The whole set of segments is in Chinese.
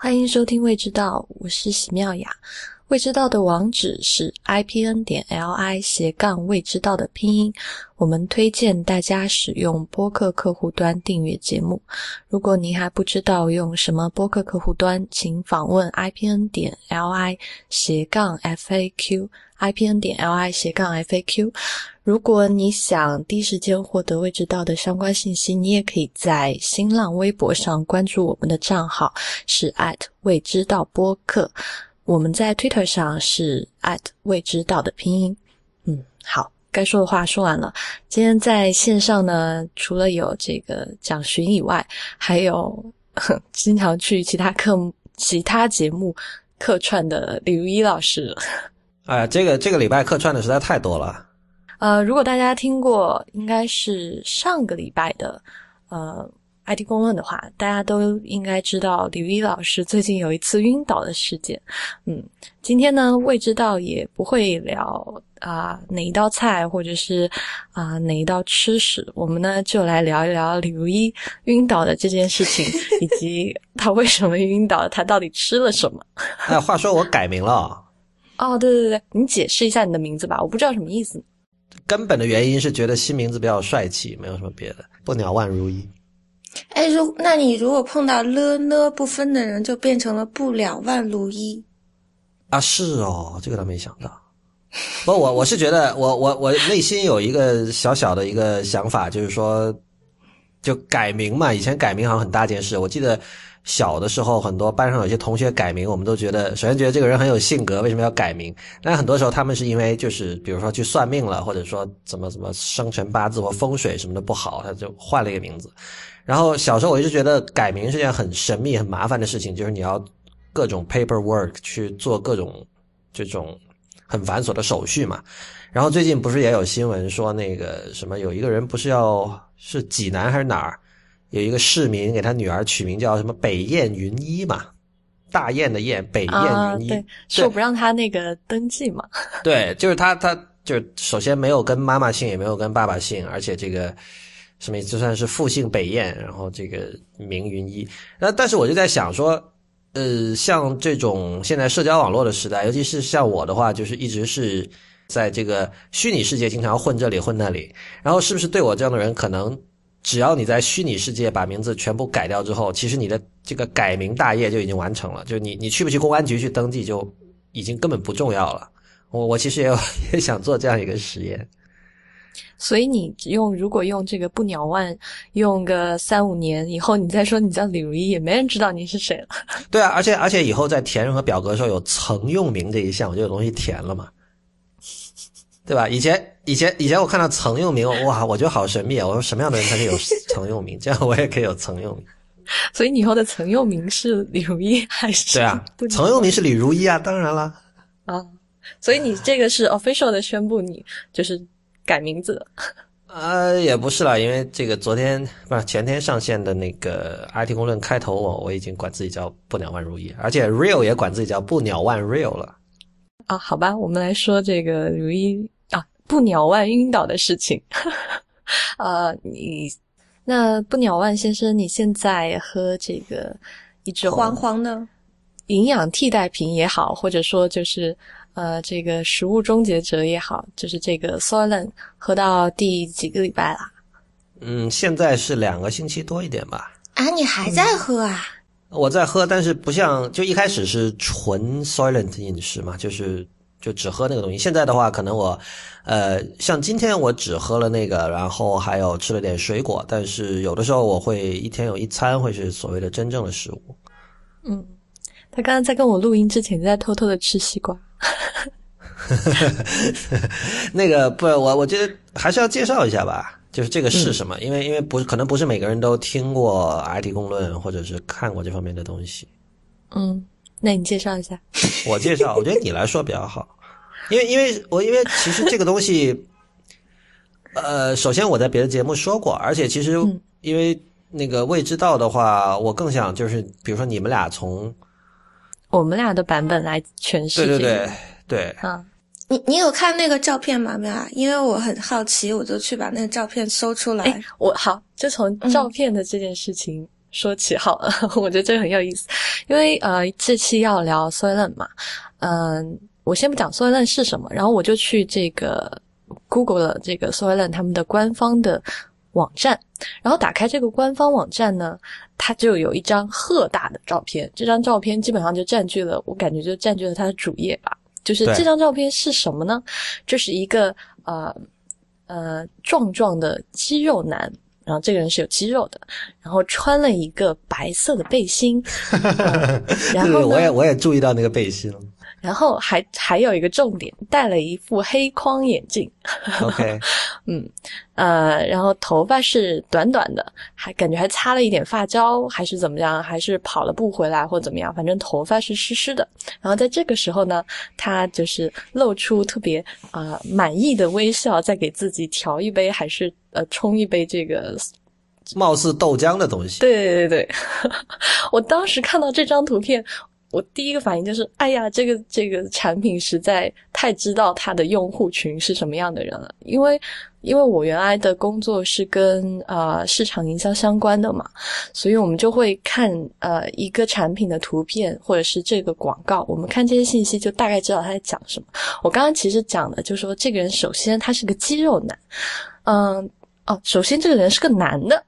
欢迎收听《未知道》，我是喜妙雅。未知道的网址是 i p n 点 l i 斜杠未知道的拼音。我们推荐大家使用播客客户端订阅节目。如果您还不知道用什么播客客户端，请访问 i p n 点 l i 斜杠 f a q i p n 点 l i 斜杠 f a q。如果你想第一时间获得未知道的相关信息，你也可以在新浪微博上关注我们的账号，是 at 未知道播客。我们在 Twitter 上是 at 未知道的拼音。嗯，好，该说的话说完了。今天在线上呢，除了有这个蒋寻以外，还有 经常去其他课、其他节目客串的李如一老师。哎，这个这个礼拜客串的实在太多了。呃，如果大家听过，应该是上个礼拜的，呃。IT 公论的话，大家都应该知道李威老师最近有一次晕倒的事件。嗯，今天呢，未知道也不会聊啊哪一道菜，或者是啊哪一道吃食，我们呢就来聊一聊李如一晕倒的这件事情，以及他为什么晕倒，他到底吃了什么。哎，话说我改名了。哦，对对对，你解释一下你的名字吧，我不知道什么意思。根本的原因是觉得新名字比较帅气，没有什么别的。不鸟万如一。哎，如那你如果碰到了呢不分的人，就变成了不了万如一啊！是哦，这个倒没想到。不，我我是觉得，我我我内心有一个小小的一个想法，就是说，就改名嘛。以前改名好像很大件事。我记得小的时候，很多班上有些同学改名，我们都觉得，首先觉得这个人很有性格，为什么要改名？但很多时候他们是因为就是比如说去算命了，或者说怎么怎么生辰八字或风水什么的不好，他就换了一个名字。然后小时候我一直觉得改名是件很神秘、很麻烦的事情，就是你要各种 paperwork 去做各种这种很繁琐的手续嘛。然后最近不是也有新闻说那个什么有一个人不是要是济南还是哪儿有一个市民给他女儿取名叫什么北雁云一嘛，大雁的雁，北雁云一，对，说不让他那个登记嘛。对，就是他，他就是首先没有跟妈妈姓，也没有跟爸爸姓，而且这个。什么就算是复姓北燕，然后这个名云一。那但是我就在想说，呃，像这种现在社交网络的时代，尤其是像我的话，就是一直是在这个虚拟世界经常混这里混那里。然后是不是对我这样的人，可能只要你在虚拟世界把名字全部改掉之后，其实你的这个改名大业就已经完成了。就你你去不去公安局去登记，就已经根本不重要了。我我其实也 也想做这样一个实验。所以你用如果用这个不鸟万用个三五年以后，你再说你叫李如一，也没人知道你是谁了。对啊，而且而且以后在填任何表格的时候有曾用名这一项，我就有东西填了嘛，对吧？以前以前以前我看到曾用名，哇，我觉得好神秘啊！我说什么样的人才可以有曾用名？这样我也可以有曾用名。所以你以后的曾用名是李如一还是？对啊，曾用名是李如一啊，当然了。啊，所以你这个是 official 的宣布，你就是。改名字？呃，也不是啦，因为这个昨天不是前天上线的那个 IT 公论开头，我我已经管自己叫不鸟万如意，而且 Real 也管自己叫不鸟万 Real 了。啊，好吧，我们来说这个如意啊不鸟万晕倒的事情。呃，你那不鸟万先生，你现在喝这个一种黄黄呢营养替代品也好，或者说就是。呃，这个食物终结者也好，就是这个 Solen 喝到第几个礼拜啦？嗯，现在是两个星期多一点吧。啊，你还在喝啊？我在喝，但是不像就一开始是纯 Soylent 饮食嘛，就是就只喝那个东西。现在的话，可能我呃，像今天我只喝了那个，然后还有吃了点水果，但是有的时候我会一天有一餐会是所谓的真正的食物。嗯，他刚刚在跟我录音之前在偷偷的吃西瓜。那个不，我我觉得还是要介绍一下吧，就是这个是什么？因为因为不是可能不是每个人都听过 IT 公论或者是看过这方面的东西。嗯，那你介绍一下。我介绍，我觉得你来说比较好，因为因为我因为其实这个东西，呃，首先我在别的节目说过，而且其实因为那个未知道的话，我更想就是比如说你们俩从。我们俩的版本来诠释。对对对对。啊，你你有看那个照片吗？没有啊？因为我很好奇，我就去把那个照片搜出来。我好，就从照片的这件事情说起好了，我觉得这个很有意思，因为呃，这期要聊 Soylent 嘛，嗯，我先不讲 Soylent 是什么，然后我就去这个 Google 了这个 Soylent 他们的官方的网站，然后打开这个官方网站呢，它就有一张赫大的照片，这张照片基本上就占据了，我感觉就占据了它的主页吧。就是这张照片是什么呢？就是一个呃呃壮壮的肌肉男。然后这个人是有肌肉的，然后穿了一个白色的背心，然后我也我也注意到那个背心了。然后还还有一个重点，戴了一副黑框眼镜。OK，嗯，呃，然后头发是短短的，还感觉还擦了一点发胶，还是怎么样？还是跑了步回来或怎么样？反正头发是湿湿的。然后在这个时候呢，他就是露出特别啊满意的微笑，再给自己调一杯，还是呃冲一杯这个貌似豆浆的东西。对对对对，我当时看到这张图片。我第一个反应就是，哎呀，这个这个产品实在太知道它的用户群是什么样的人了。因为，因为我原来的工作是跟呃市场营销相关的嘛，所以我们就会看呃一个产品的图片或者是这个广告，我们看这些信息就大概知道他在讲什么。我刚刚其实讲的就是说，这个人首先他是个肌肉男，嗯，哦，首先这个人是个男的，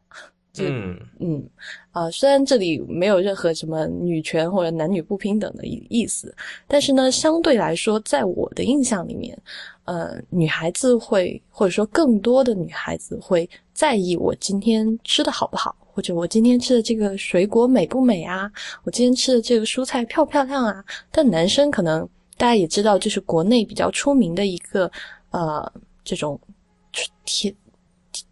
嗯嗯。啊，虽然这里没有任何什么女权或者男女不平等的意思，但是呢，相对来说，在我的印象里面，呃，女孩子会或者说更多的女孩子会在意我今天吃的好不好，或者我今天吃的这个水果美不美啊，我今天吃的这个蔬菜漂不漂亮啊。但男生可能大家也知道，就是国内比较出名的一个呃这种天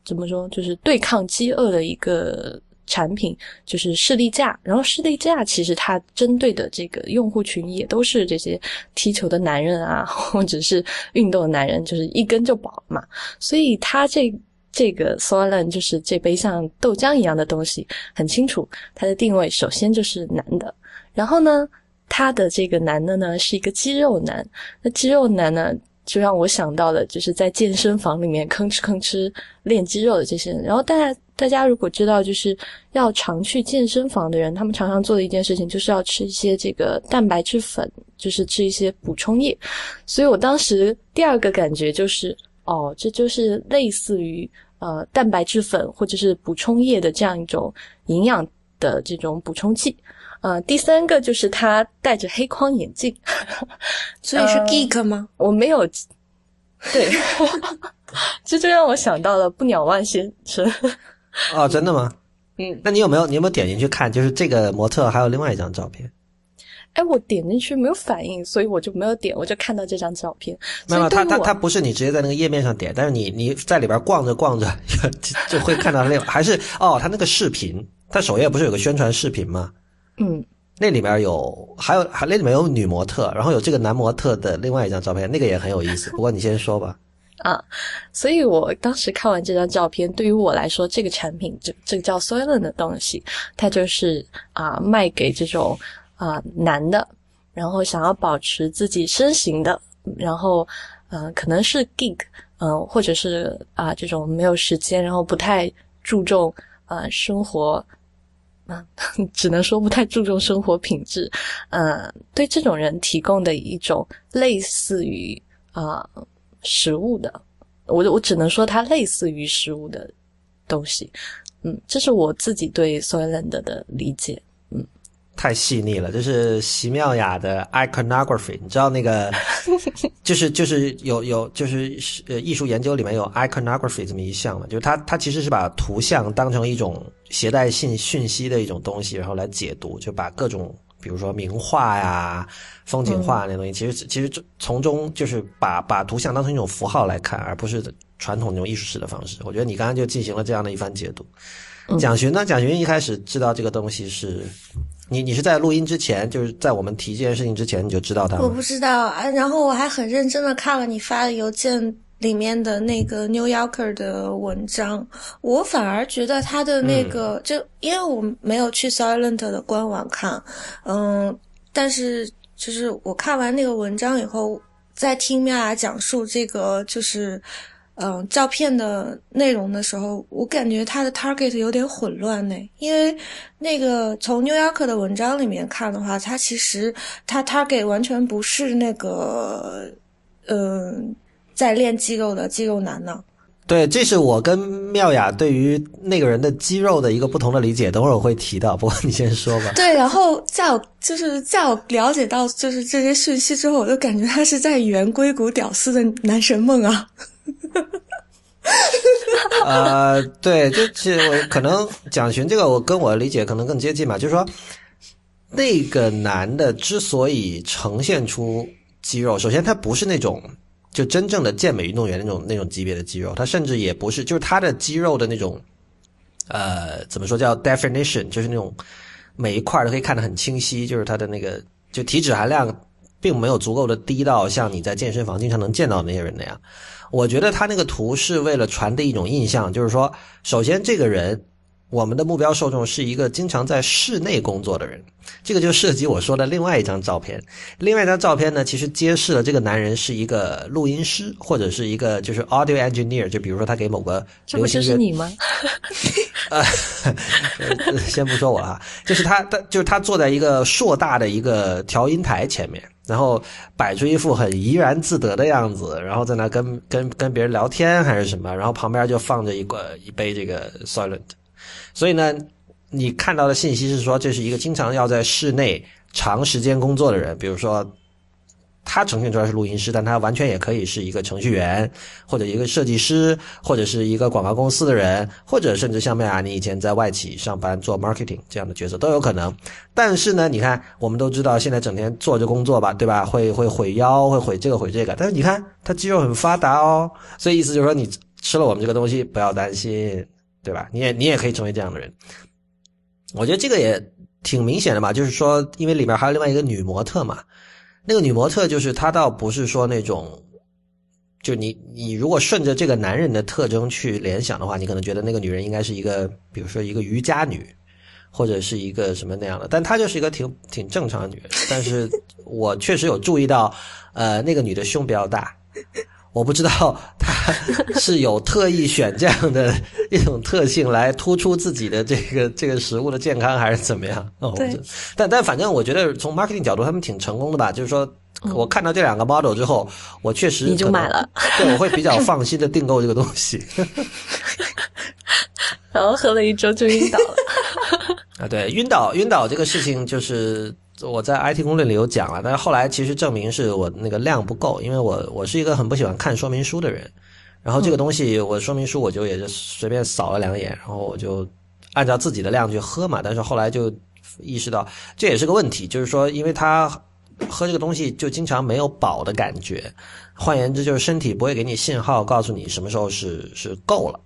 怎么说，就是对抗饥饿的一个。产品就是士力架，然后士力架其实它针对的这个用户群也都是这些踢球的男人啊，或者是运动的男人，就是一根就饱了嘛。所以它这这个 s o l e n 就是这杯像豆浆一样的东西，很清楚它的定位，首先就是男的。然后呢，他的这个男的呢是一个肌肉男，那肌肉男呢就让我想到了就是在健身房里面吭哧吭哧练肌肉的这些人。然后大家。大家如果知道，就是要常去健身房的人，他们常常做的一件事情，就是要吃一些这个蛋白质粉，就是吃一些补充液。所以我当时第二个感觉就是，哦，这就是类似于呃蛋白质粉或者是补充液的这样一种营养的这种补充剂。呃，第三个就是他戴着黑框眼镜，所以是 geek 吗？我没有，对，这就让我想到了不鸟万先生。哦，真的吗？嗯，那你有没有你有没有点进去看？就是这个模特还有另外一张照片。哎，我点进去没有反应，所以我就没有点，我就看到这张照片。没有，他他他不是你直接在那个页面上点，但是你你在里边逛着逛着就会看到那还是哦，他那个视频，他首页不是有个宣传视频吗？嗯，那里面有还有还那里面有女模特，然后有这个男模特的另外一张照片，那个也很有意思。不过你先说吧。啊，所以我当时看完这张照片，对于我来说，这个产品，这这个叫 Soylent 的东西，它就是啊，卖给这种啊男的，然后想要保持自己身形的，然后嗯，可能是 gig，嗯，或者是啊这种没有时间，然后不太注重啊生活，啊，只能说不太注重生活品质，嗯，对这种人提供的一种类似于啊。食物的，我我只能说它类似于食物的东西，嗯，这是我自己对 Soylent 的理解，嗯，太细腻了，就是席妙雅的 iconography，你知道那个，就是就是有有就是呃艺术研究里面有 iconography 这么一项嘛，就是它它其实是把图像当成一种携带信讯息的一种东西，然后来解读，就把各种。比如说名画呀、风景画那东西，其实其实从中就是把把图像当成一种符号来看，而不是传统那种艺术史的方式。我觉得你刚刚就进行了这样的一番解读。蒋勋呢？蒋勋一开始知道这个东西是，你你是在录音之前，就是在我们提这件事情之前你就知道它我不知道啊，然后我还很认真的看了你发的邮件。里面的那个 New Yorker 的文章，我反而觉得他的那个，就因为我没有去 Silent 的官网看，嗯，但是就是我看完那个文章以后，在听妙雅讲述这个，就是嗯照片的内容的时候，我感觉他的 target 有点混乱呢。因为那个从 New Yorker 的文章里面看的话，他其实他 target 完全不是那个嗯在练肌肉的肌肉男呢。对，这是我跟妙雅对于那个人的肌肉的一个不同的理解，等会儿我会提到。不过你先说吧。对，然后在我就是在我了解到就是这些讯息之后，我就感觉他是在圆硅谷屌丝的男神梦啊。呃，对，就其实我可能蒋勋这个，我跟我理解可能更接近吧。就是说，那个男的之所以呈现出肌肉，首先他不是那种。就真正的健美运动员那种那种级别的肌肉，他甚至也不是，就是他的肌肉的那种，呃，怎么说叫 definition，就是那种每一块都可以看得很清晰，就是他的那个就体脂含量并没有足够的低到像你在健身房经常能见到那些人那样。我觉得他那个图是为了传递一种印象，就是说，首先这个人。我们的目标受众是一个经常在室内工作的人，这个就涉及我说的另外一张照片。另外一张照片呢，其实揭示了这个男人是一个录音师，或者是一个就是 audio engineer。就比如说他给某个这不就是你吗？呃，先不说我啊，就是他，他就是他坐在一个硕大的一个调音台前面，然后摆出一副很怡然自得的样子，然后在那跟跟跟别人聊天还是什么，然后旁边就放着一个一杯这个 silent。所以呢，你看到的信息是说，这是一个经常要在室内长时间工作的人。比如说，他呈现出来是录音师，但他完全也可以是一个程序员，或者一个设计师，或者是一个广告公司的人，或者甚至像麦雅，你以前在外企上班做 marketing 这样的角色都有可能。但是呢，你看，我们都知道现在整天坐着工作吧，对吧？会会毁腰，会毁这个毁这个。但是你看，他肌肉很发达哦。所以意思就是说，你吃了我们这个东西，不要担心。对吧？你也你也可以成为这样的人。我觉得这个也挺明显的嘛，就是说，因为里面还有另外一个女模特嘛。那个女模特就是她，倒不是说那种，就你你如果顺着这个男人的特征去联想的话，你可能觉得那个女人应该是一个，比如说一个瑜伽女，或者是一个什么那样的。但她就是一个挺挺正常的女人。但是我确实有注意到，呃，那个女的胸比较大。我不知道他是有特意选这样的一种特性来突出自己的这个 这个食物的健康，还是怎么样？哦，但但反正我觉得从 marketing 角度，他们挺成功的吧？就是说我看到这两个 model 之后，我确实你就买了，对，我会比较放心的订购这个东西。然后喝了一周就晕倒了。啊，对，晕倒晕倒这个事情就是。我在 IT 攻略里有讲了，但是后来其实证明是我那个量不够，因为我我是一个很不喜欢看说明书的人，然后这个东西我说明书我就也是随便扫了两眼，然后我就按照自己的量去喝嘛，但是后来就意识到这也是个问题，就是说因为他喝这个东西就经常没有饱的感觉，换言之就是身体不会给你信号告诉你什么时候是是够了，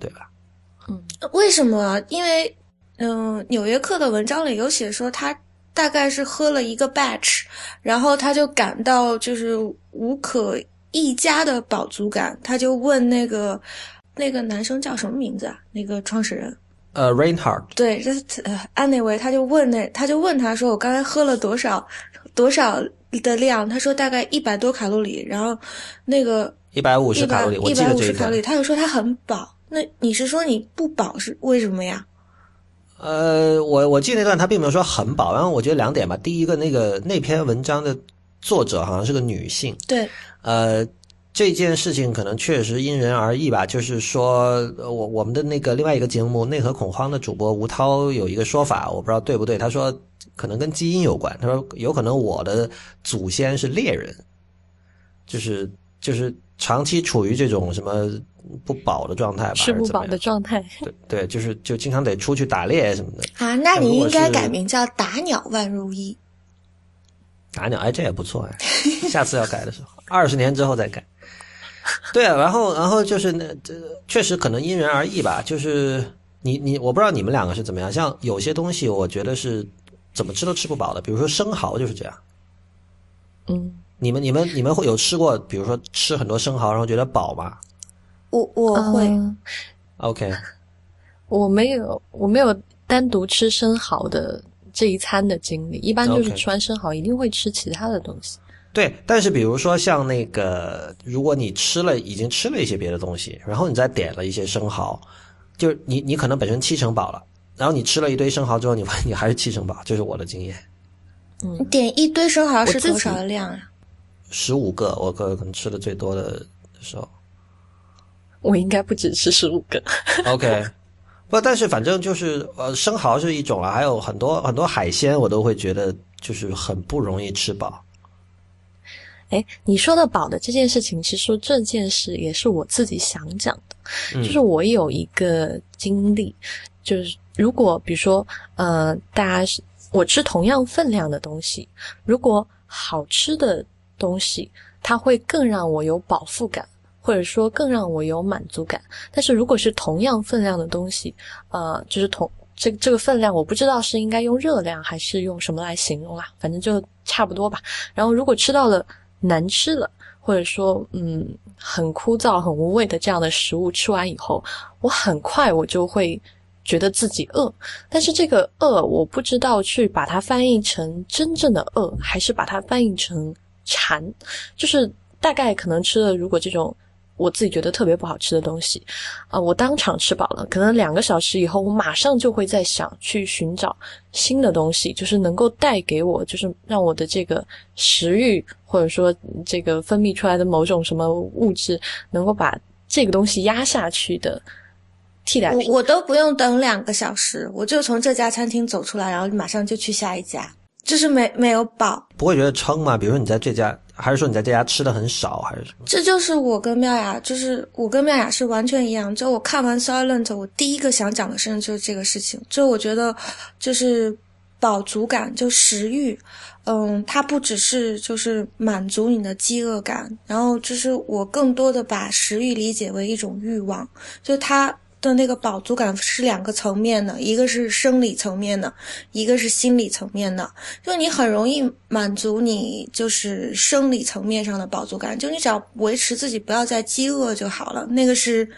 对吧？嗯，为什么？因为嗯，纽约客的文章里有写说他。大概是喝了一个 batch，然后他就感到就是无可一加的饱足感，他就问那个那个男生叫什么名字啊？那个创始人，呃，Reinhard。对，这呃，，anyway，他就问那他就问他说：“我刚才喝了多少多少的量？”他说：“大概一百多卡路里。”然后那个一百五十卡路里，一百五十卡路里，他就说他很饱。那你是说你不饱是为什么呀？呃，我我记得那段他并没有说很饱，然后我觉得两点吧。第一个，那个那篇文章的作者好像是个女性。对。呃，这件事情可能确实因人而异吧。就是说，我我们的那个另外一个节目《内核恐慌》的主播吴涛有一个说法，我不知道对不对。他说可能跟基因有关。他说有可能我的祖先是猎人，就是就是长期处于这种什么。不饱的状态吧，吃不饱的状态。对对，就是就经常得出去打猎什么的啊。那你应该改名叫打鸟万如一。打鸟，哎，这也不错哎。下次要改的时候，二十年之后再改。对啊，然后然后就是那这确实可能因人而异吧。就是你你，我不知道你们两个是怎么样。像有些东西，我觉得是怎么吃都吃不饱的，比如说生蚝就是这样。嗯，你们你们你们会有吃过，比如说吃很多生蚝，然后觉得饱吗？我我会，OK，我没有我没有单独吃生蚝的这一餐的经历，一般就是吃完生蚝一定会吃其他的东西。对，但是比如说像那个，如果你吃了已经吃了一些别的东西，然后你再点了一些生蚝，就是你你可能本身七成饱了，然后你吃了一堆生蚝之后，你 你还是七成饱，这是我的经验。嗯点一堆生蚝是多少的量啊？十五个，我可可能吃的最多的时候。我应该不止吃十五个。OK，不，但是反正就是呃，生蚝是一种了，还有很多很多海鲜，我都会觉得就是很不容易吃饱。哎，你说的饱的这件事情，其实说这件事也是我自己想讲的，嗯就是我有一个经历，就是如果比如说呃，大家是我吃同样分量的东西，如果好吃的东西，它会更让我有饱腹感。或者说更让我有满足感，但是如果是同样分量的东西，呃，就是同这这个分量，我不知道是应该用热量还是用什么来形容啦，反正就差不多吧。然后如果吃到了难吃了，或者说嗯很枯燥、很无味的这样的食物，吃完以后，我很快我就会觉得自己饿。但是这个饿，我不知道去把它翻译成真正的饿，还是把它翻译成馋，就是大概可能吃了如果这种。我自己觉得特别不好吃的东西，啊、呃，我当场吃饱了，可能两个小时以后，我马上就会在想去寻找新的东西，就是能够带给我，就是让我的这个食欲或者说这个分泌出来的某种什么物质，能够把这个东西压下去的替代品。我我都不用等两个小时，我就从这家餐厅走出来，然后马上就去下一家，就是没没有饱，不会觉得撑吗？比如说你在这家。还是说你在这家吃的很少，还是什么？这就是我跟妙雅，就是我跟妙雅是完全一样。就我看完《Silent》，我第一个想讲的事情就是这个事情。就我觉得，就是饱足感，就食欲，嗯，它不只是就是满足你的饥饿感，然后就是我更多的把食欲理解为一种欲望，就它。的那个饱足感是两个层面的，一个是生理层面的，一个是心理层面的。就你很容易满足你就是生理层面上的饱足感，就你只要维持自己不要再饥饿就好了。那个是，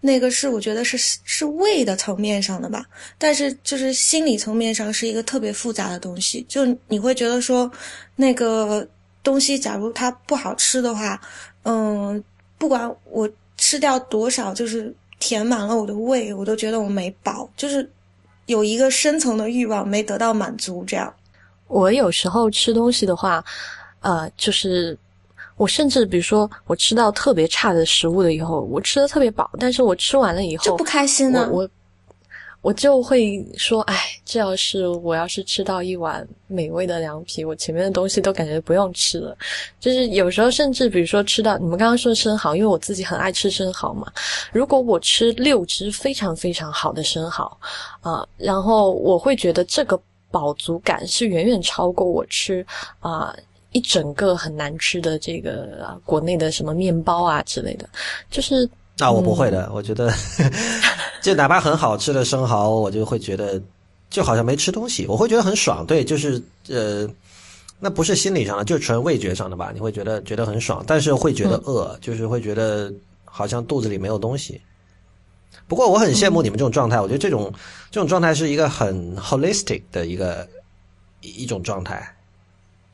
那个是我觉得是是胃的层面上的吧。但是就是心理层面上是一个特别复杂的东西，就你会觉得说那个东西假如它不好吃的话，嗯，不管我吃掉多少，就是。填满了我的胃，我都觉得我没饱，就是有一个深层的欲望没得到满足。这样，我有时候吃东西的话，呃，就是我甚至比如说我吃到特别差的食物了以后，我吃的特别饱，但是我吃完了以后就不开心呢、啊。我我就会说，哎，这要是我要是吃到一碗美味的凉皮，我前面的东西都感觉不用吃了。就是有时候甚至比如说吃到你们刚刚说生蚝，因为我自己很爱吃生蚝嘛。如果我吃六只非常非常好的生蚝，啊、然后我会觉得这个饱足感是远远超过我吃啊、一整个很难吃的这个、啊、国内的什么面包啊之类的，就是。那我不会的，嗯、我觉得，就哪怕很好吃的生蚝，我就会觉得就好像没吃东西，我会觉得很爽。对，就是呃，那不是心理上的，就是纯味觉上的吧？你会觉得觉得很爽，但是会觉得饿，嗯、就是会觉得好像肚子里没有东西。不过我很羡慕你们这种状态，嗯、我觉得这种这种状态是一个很 holistic 的一个一种状态。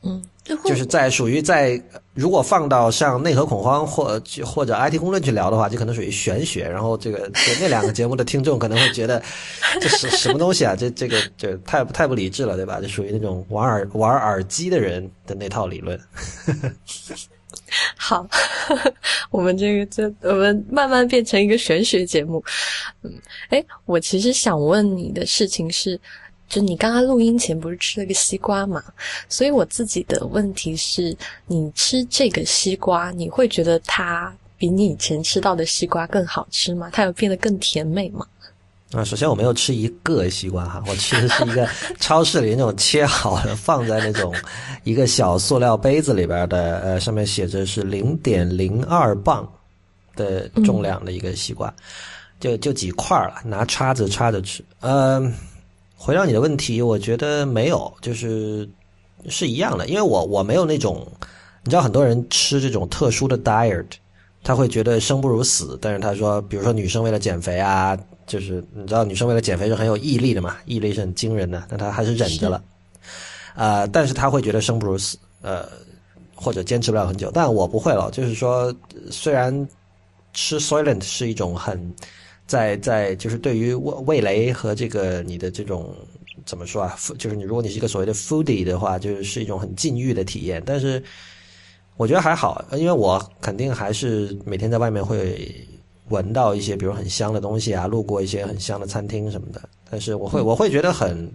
嗯，就是在属于在如果放到像内核恐慌或或者 IT 公论去聊的话，就可能属于玄学。然后这个就那两个节目的听众可能会觉得这是什么东西啊？这这个这太太不理智了，对吧？这属于那种玩耳玩耳机的人的那套理论。好，我们这个这我们慢慢变成一个玄学节目。嗯，哎，我其实想问你的事情是。就你刚刚录音前不是吃了个西瓜嘛？所以我自己的问题是，你吃这个西瓜，你会觉得它比你以前吃到的西瓜更好吃吗？它有变得更甜美吗？啊，首先我没有吃一个西瓜哈，我吃的是一个超市里那种切好的，放在那种一个小塑料杯子里边的，呃，上面写着是零点零二磅的重量的一个西瓜，就就几块了，拿叉子叉着吃，嗯、回到你的问题，我觉得没有，就是是一样的，因为我我没有那种，你知道很多人吃这种特殊的 diet，他会觉得生不如死，但是他说，比如说女生为了减肥啊，就是你知道女生为了减肥是很有毅力的嘛，毅力是很惊人的，但她还是忍着了，呃，但是他会觉得生不如死，呃，或者坚持不了很久。但我不会了，就是说，虽然吃 Soylent 是一种很在在就是对于味味蕾和这个你的这种怎么说啊，就是你如果你是一个所谓的 foodie 的话，就是是一种很禁欲的体验。但是我觉得还好，因为我肯定还是每天在外面会闻到一些比如很香的东西啊，路过一些很香的餐厅什么的。但是我会我会觉得很。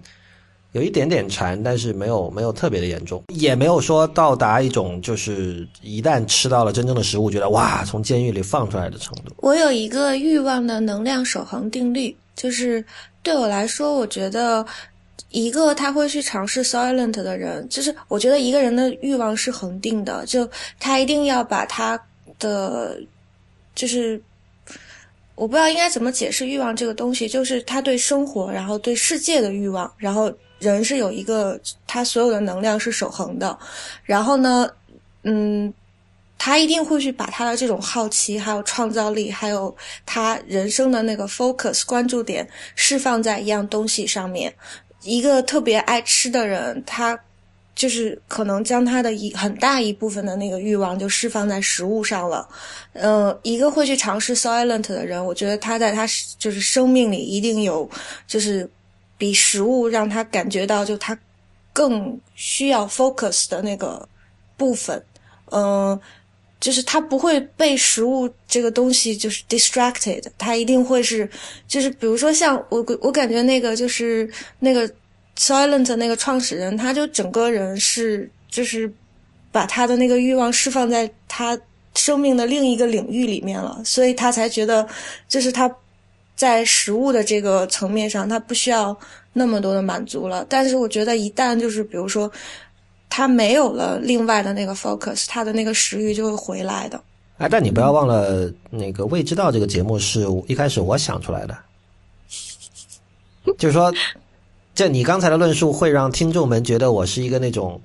有一点点馋，但是没有没有特别的严重，也没有说到达一种就是一旦吃到了真正的食物，觉得哇，从监狱里放出来的程度。我有一个欲望的能量守恒定律，就是对我来说，我觉得一个他会去尝试 silent 的人，就是我觉得一个人的欲望是恒定的，就他一定要把他的，就是我不知道应该怎么解释欲望这个东西，就是他对生活，然后对世界的欲望，然后。人是有一个，他所有的能量是守恒的，然后呢，嗯，他一定会去把他的这种好奇、还有创造力，还有他人生的那个 focus 关注点释放在一样东西上面。一个特别爱吃的人，他就是可能将他的一很大一部分的那个欲望就释放在食物上了。嗯，一个会去尝试 silent 的人，我觉得他在他就是生命里一定有就是。比食物让他感觉到，就他更需要 focus 的那个部分，嗯，就是他不会被食物这个东西就是 distracted，他一定会是，就是比如说像我我感觉那个就是那个 silent 那个创始人，他就整个人是就是把他的那个欲望释放在他生命的另一个领域里面了，所以他才觉得就是他。在食物的这个层面上，他不需要那么多的满足了。但是我觉得，一旦就是比如说，他没有了另外的那个 focus，他的那个食欲就会回来的。哎，但你不要忘了，那个《未知道》这个节目是一开始我想出来的，就是说，这你刚才的论述会让听众们觉得我是一个那种。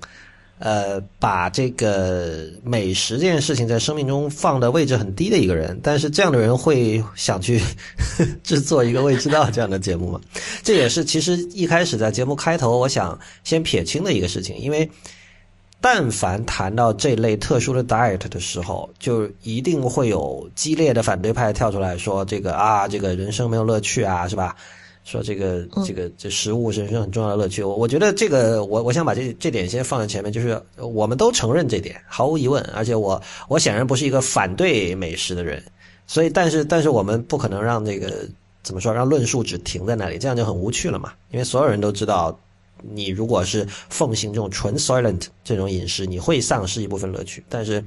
呃，把这个美食这件事情在生命中放的位置很低的一个人，但是这样的人会想去制作一个未知道这样的节目吗？这也是其实一开始在节目开头我想先撇清的一个事情，因为但凡谈到这类特殊的 diet 的时候，就一定会有激烈的反对派跳出来说这个啊，这个人生没有乐趣啊，是吧？说这个这个这食物是人生很重要的乐趣，我我觉得这个我我想把这这点先放在前面，就是我们都承认这点，毫无疑问。而且我我显然不是一个反对美食的人，所以但是但是我们不可能让这个怎么说让论述只停在那里，这样就很无趣了嘛。因为所有人都知道，你如果是奉行这种纯 silent 这种饮食，你会丧失一部分乐趣。但是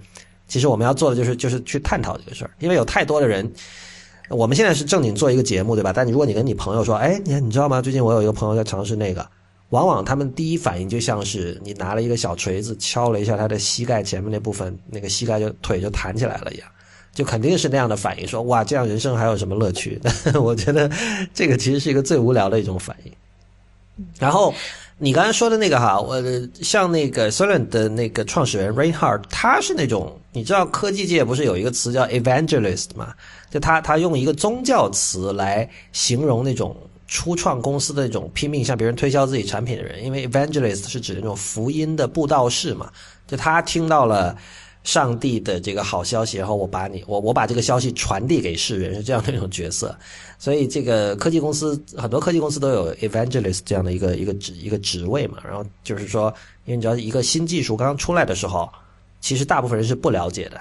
其实我们要做的就是就是去探讨这个事儿，因为有太多的人。我们现在是正经做一个节目，对吧？但你如果你跟你朋友说，哎，你你知道吗？最近我有一个朋友在尝试那个，往往他们第一反应就像是你拿了一个小锤子敲了一下他的膝盖前面那部分，那个膝盖就腿就弹起来了一样，就肯定是那样的反应。说哇，这样人生还有什么乐趣？我觉得这个其实是一个最无聊的一种反应。然后你刚才说的那个哈，我像那个 s o l e n 的那个创始人 Reinhard，他是那种你知道科技界不是有一个词叫 evangelist 吗？就他，他用一个宗教词来形容那种初创公司的那种拼命向别人推销自己产品的人，因为 evangelist 是指那种福音的布道士嘛。就他听到了上帝的这个好消息，然后我把你，我我把这个消息传递给世人，是这样的一种角色。所以这个科技公司很多科技公司都有 evangelist 这样的一个一个职一个职位嘛。然后就是说，因为你知道一个新技术刚刚出来的时候，其实大部分人是不了解的。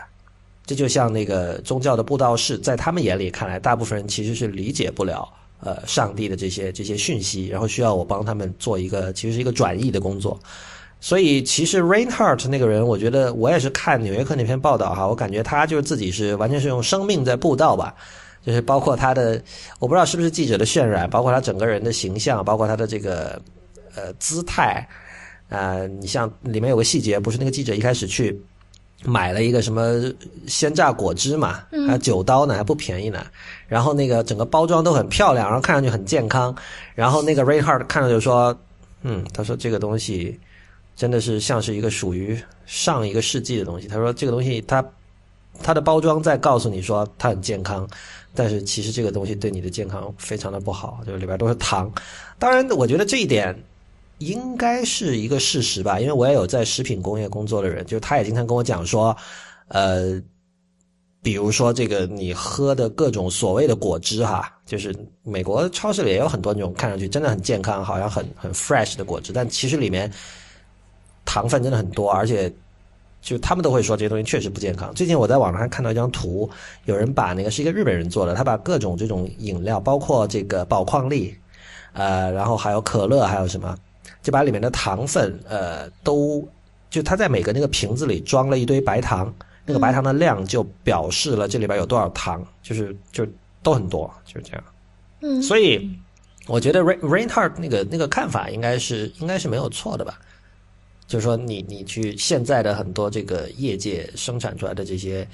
这就像那个宗教的布道士，在他们眼里看来，大部分人其实是理解不了呃上帝的这些这些讯息，然后需要我帮他们做一个其实是一个转译的工作。所以其实 rainhart 那个人，我觉得我也是看纽约客那篇报道哈，我感觉他就是自己是完全是用生命在布道吧，就是包括他的我不知道是不是记者的渲染，包括他整个人的形象，包括他的这个呃姿态啊，你像里面有个细节，不是那个记者一开始去。买了一个什么鲜榨果汁嘛，还有九刀呢，还不便宜呢。然后那个整个包装都很漂亮，然后看上去很健康。然后那个 Ray Hart 看着就说：“嗯，他说这个东西真的是像是一个属于上一个世纪的东西。他说这个东西它它的包装在告诉你说它很健康，但是其实这个东西对你的健康非常的不好，就是里边都是糖。当然，我觉得这一点。”应该是一个事实吧，因为我也有在食品工业工作的人，就他也经常跟我讲说，呃，比如说这个你喝的各种所谓的果汁哈，就是美国超市里也有很多那种看上去真的很健康，好像很很 fresh 的果汁，但其实里面糖分真的很多，而且。就他们都会说这些东西确实不健康。最近我在网上看到一张图，有人把那个是一个日本人做的，他把各种这种饮料，包括这个宝矿力，呃，然后还有可乐，还有什么，就把里面的糖分，呃，都就他在每个那个瓶子里装了一堆白糖，那个白糖的量就表示了这里边有多少糖，就是就都很多，就是这样。嗯，所以我觉得 Rain Rainheart 那个那个看法应该是应该是没有错的吧。就是说，你你去现在的很多这个业界生产出来的这些，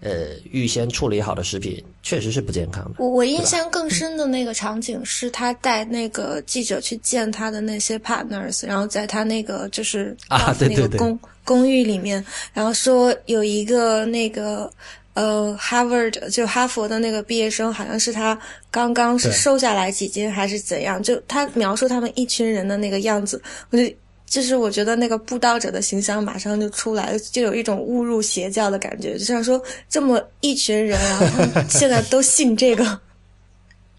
呃，预先处理好的食品，确实是不健康的。我我印象更深的那个场景是他带那个记者去见他的那些 partners，然后在他那个就是啊，对对对，公公寓里面，然后说有一个那个呃，Harvard 就哈佛的那个毕业生，好像是他刚刚是瘦下来几斤还是怎样，就他描述他们一群人的那个样子，我就。就是我觉得那个布道者的形象马上就出来了，就有一种误入邪教的感觉，就像说这么一群人，然后他们 现在都信这个。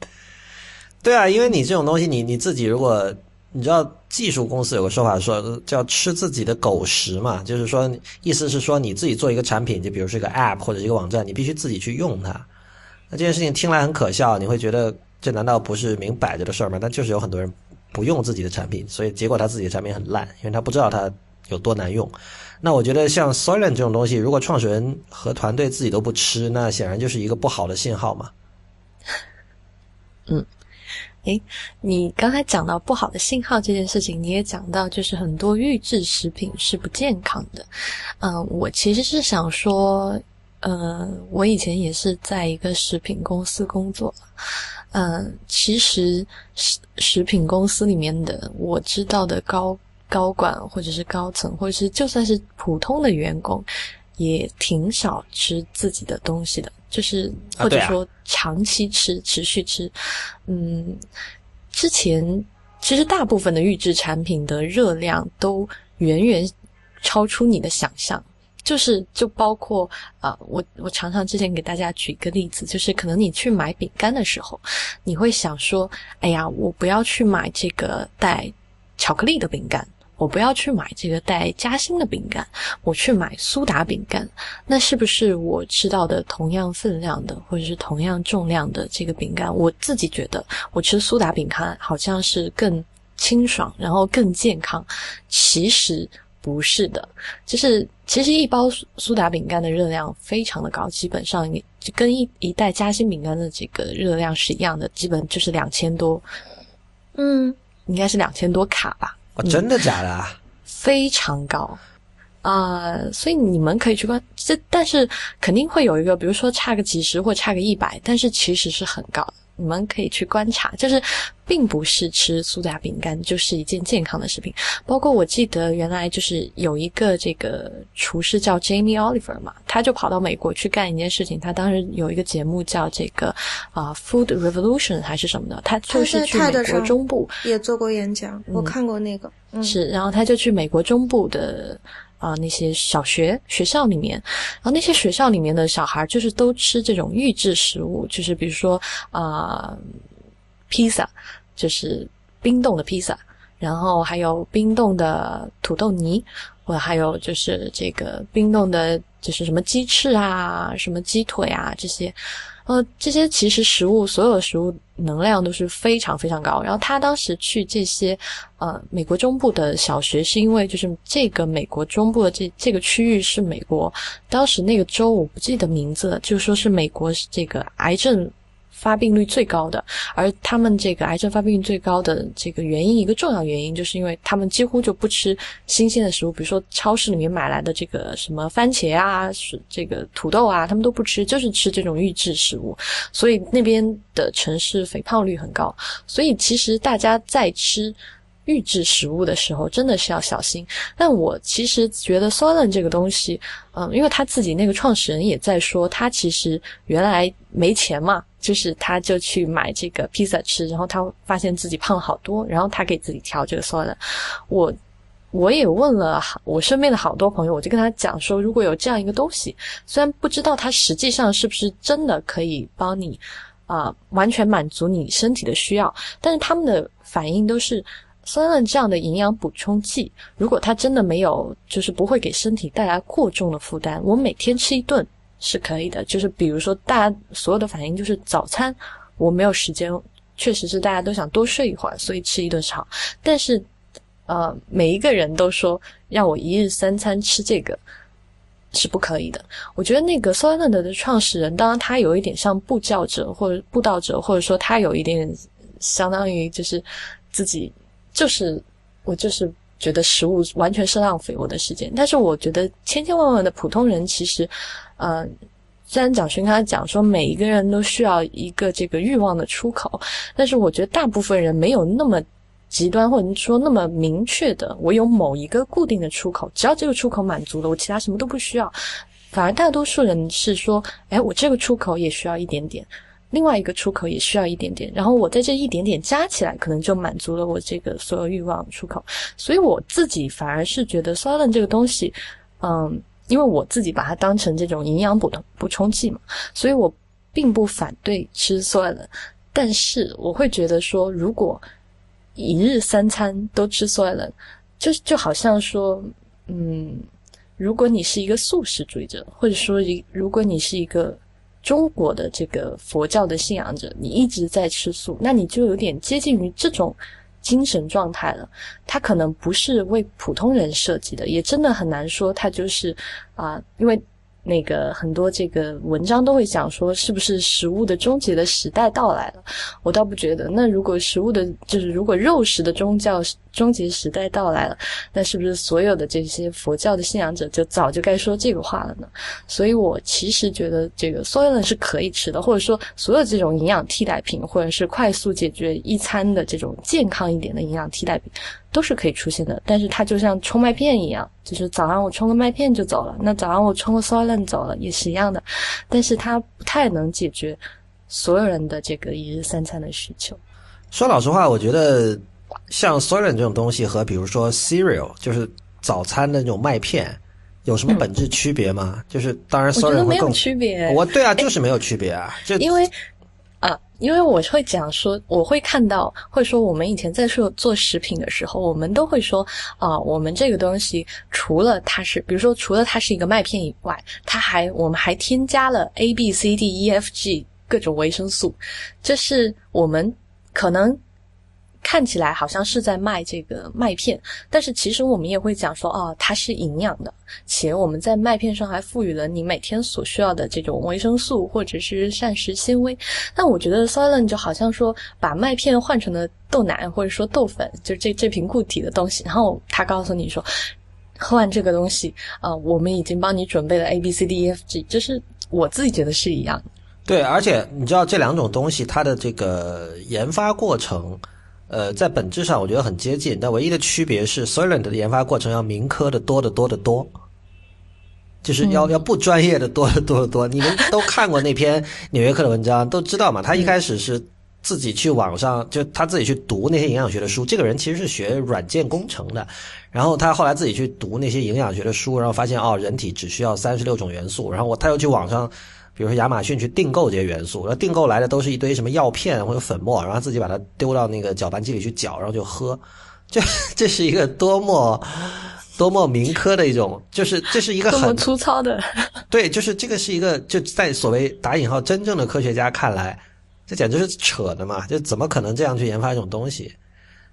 对啊，因为你这种东西，你你自己如果你知道，技术公司有个说法说叫吃自己的狗食嘛，就是说意思是说你自己做一个产品，就比如是一个 App 或者一个网站，你必须自己去用它。那这件事情听来很可笑，你会觉得这难道不是明摆着的事儿吗？但就是有很多人。不用自己的产品，所以结果他自己的产品很烂，因为他不知道它有多难用。那我觉得像 Solen 这种东西，如果创始人和团队自己都不吃，那显然就是一个不好的信号嘛。嗯，诶，你刚才讲到不好的信号这件事情，你也讲到就是很多预制食品是不健康的。嗯，我其实是想说，呃，我以前也是在一个食品公司工作。嗯，其实食食品公司里面的我知道的高高管或者是高层，或者是就算是普通的员工，也挺少吃自己的东西的，就是或者说长期吃、持续吃。嗯，之前其实大部分的预制产品的热量都远远超出你的想象。就是就包括啊，我我常常之前给大家举一个例子，就是可能你去买饼干的时候，你会想说，哎呀，我不要去买这个带巧克力的饼干，我不要去买这个带夹心的饼干，我去买苏打饼干，那是不是我吃到的同样分量的或者是同样重量的这个饼干，我自己觉得我吃苏打饼干好像是更清爽，然后更健康，其实。不是的，就是其实一包苏打饼干的热量非常的高，基本上你跟一一袋夹心饼干的这个热量是一样的，基本就是两千多，嗯，应该是两千多卡吧？哦，真的假的？非常高啊！所以你们可以去关这，但是肯定会有一个，比如说差个几十或差个一百，但是其实是很高的。你们可以去观察，就是并不是吃苏打饼干就是一件健康的食品。包括我记得原来就是有一个这个厨师叫 Jamie Oliver 嘛，他就跑到美国去干一件事情。他当时有一个节目叫这个啊 Food Revolution 还是什么的，他就是去美国中部也做过演讲，我看过那个。是，然后他就去美国中部的。啊，那些小学学校里面，然后那些学校里面的小孩就是都吃这种预制食物，就是比如说啊，披萨，就是冰冻的披萨，然后还有冰冻的土豆泥，或还有就是这个冰冻的，就是什么鸡翅啊，什么鸡腿啊这些。呃，这些其实食物，所有的食物能量都是非常非常高。然后他当时去这些呃美国中部的小学，是因为就是这个美国中部的这这个区域是美国当时那个州我不记得名字，就说是美国这个癌症。发病率最高的，而他们这个癌症发病率最高的这个原因，一个重要原因，就是因为他们几乎就不吃新鲜的食物，比如说超市里面买来的这个什么番茄啊，是这个土豆啊，他们都不吃，就是吃这种预制食物，所以那边的城市肥胖率很高。所以其实大家在吃预制食物的时候，真的是要小心。但我其实觉得 s o l e n 这个东西，嗯，因为他自己那个创始人也在说，他其实原来没钱嘛，就是他就去买这个披萨吃，然后他发现自己胖了好多，然后他给自己调这个 s o l e n。我我也问了我身边的好多朋友，我就跟他讲说，如果有这样一个东西，虽然不知道它实际上是不是真的可以帮你。啊，完全满足你身体的需要，但是他们的反应都是，酸了这样的营养补充剂，如果它真的没有，就是不会给身体带来过重的负担，我每天吃一顿是可以的。就是比如说，大家所有的反应就是早餐我没有时间，确实是大家都想多睡一会儿，所以吃一顿是好。但是，呃，每一个人都说让我一日三餐吃这个。是不可以的。我觉得那个 Soylent 的创始人，当然他有一点像布教者或者布道者，或者说他有一点相当于就是自己就是我就是觉得食物完全是浪费我的时间。但是我觉得千千万万的普通人其实，呃，虽然蒋勋刚才讲说每一个人都需要一个这个欲望的出口，但是我觉得大部分人没有那么。极端或者说那么明确的，我有某一个固定的出口，只要这个出口满足了，我其他什么都不需要。反而大多数人是说，哎，我这个出口也需要一点点，另外一个出口也需要一点点，然后我在这一点点加起来，可能就满足了我这个所有欲望出口。所以我自己反而是觉得 s o l e n 这个东西，嗯，因为我自己把它当成这种营养补的补充剂嘛，所以我并不反对吃 s o l e n 但是我会觉得说，如果一日三餐都吃酸了，就就好像说，嗯，如果你是一个素食主义者，或者说一如果你是一个中国的这个佛教的信仰者，你一直在吃素，那你就有点接近于这种精神状态了。它可能不是为普通人设计的，也真的很难说它就是啊，因为。那个很多这个文章都会讲说，是不是食物的终结的时代到来了？我倒不觉得。那如果食物的，就是如果肉食的宗教终结时代到来了，那是不是所有的这些佛教的信仰者就早就该说这个话了呢？所以我其实觉得这个 soylen 是可以吃的，或者说所有这种营养替代品，或者是快速解决一餐的这种健康一点的营养替代品。都是可以出现的，但是它就像冲麦片一样，就是早上我冲个麦片就走了，那早上我冲个 soylen 走了也是一样的，但是它不太能解决所有人的这个一日三餐的需求。说老实话，我觉得像 Soylent 这种东西和比如说 Cereal，就是早餐的那种麦片，有什么本质区别吗？就是当然 Soylent 没有区别，我对啊，就是没有区别啊，就因为。啊，因为我会讲说，我会看到，会说我们以前在做做食品的时候，我们都会说啊，我们这个东西除了它是，比如说除了它是一个麦片以外，它还我们还添加了 A B C D E F G 各种维生素，这是我们可能。看起来好像是在卖这个麦片，但是其实我们也会讲说，哦，它是营养的，且我们在麦片上还赋予了你每天所需要的这种维生素或者是膳食纤维。但我觉得 s o l e n 就好像说把麦片换成了豆奶或者说豆粉，就这这瓶固体的东西，然后他告诉你说，喝完这个东西，啊，我们已经帮你准备了 A B C D E F G，就是我自己觉得是一样。对，而且你知道这两种东西它的这个研发过程。呃，在本质上我觉得很接近，但唯一的区别是，Soylent 的研发过程要民科的多得多得多，就是要要不专业的多得多得多。你们都看过那篇《纽约客》的文章，都知道嘛？他一开始是自己去网上，就他自己去读那些营养学的书。这个人其实是学软件工程的，然后他后来自己去读那些营养学的书，然后发现哦，人体只需要三十六种元素，然后我他又去网上。比如说亚马逊去订购这些元素，然后订购来的都是一堆什么药片或者粉末，然后自己把它丢到那个搅拌机里去搅，然后就喝。这这是一个多么多么民科的一种，就是这是一个很粗糙的。对，就是这个是一个就在所谓打引号真正的科学家看来，这简直是扯的嘛！就怎么可能这样去研发一种东西？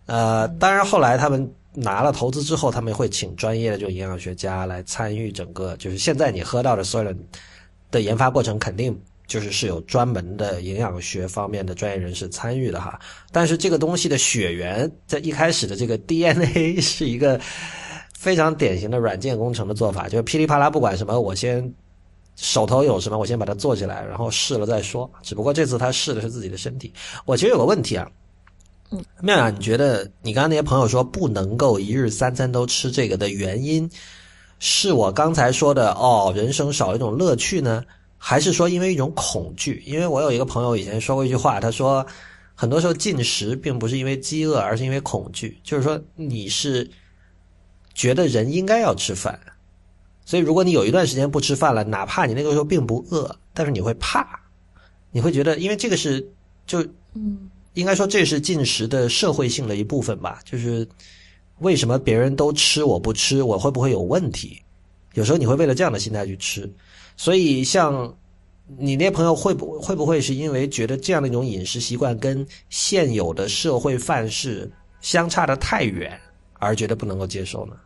呃，当然后来他们拿了投资之后，他们会请专业的这种营养学家来参与整个，就是现在你喝到的所有的。的研发过程肯定就是是有专门的营养学方面的专业人士参与的哈，但是这个东西的血缘在一开始的这个 DNA 是一个非常典型的软件工程的做法，就是噼里啪啦不管什么，我先手头有什么，我先把它做起来，然后试了再说。只不过这次他试的是自己的身体。我其实有个问题啊，嗯，妙雅，你觉得你刚刚那些朋友说不能够一日三餐都吃这个的原因，是我刚才说的哦，人生少一种乐趣呢，还是说因为一种恐惧？因为我有一个朋友以前说过一句话，他说很多时候进食并不是因为饥饿，而是因为恐惧，就是说你是觉得人应该要吃饭，所以如果你有一段时间不吃饭了，哪怕你那个时候并不饿，但是你会怕，你会觉得，因为这个是就嗯。应该说这是进食的社会性的一部分吧，就是为什么别人都吃我不吃，我会不会有问题？有时候你会为了这样的心态去吃，所以像你那朋友会不会不会是因为觉得这样的一种饮食习惯跟现有的社会范式相差的太远，而觉得不能够接受呢？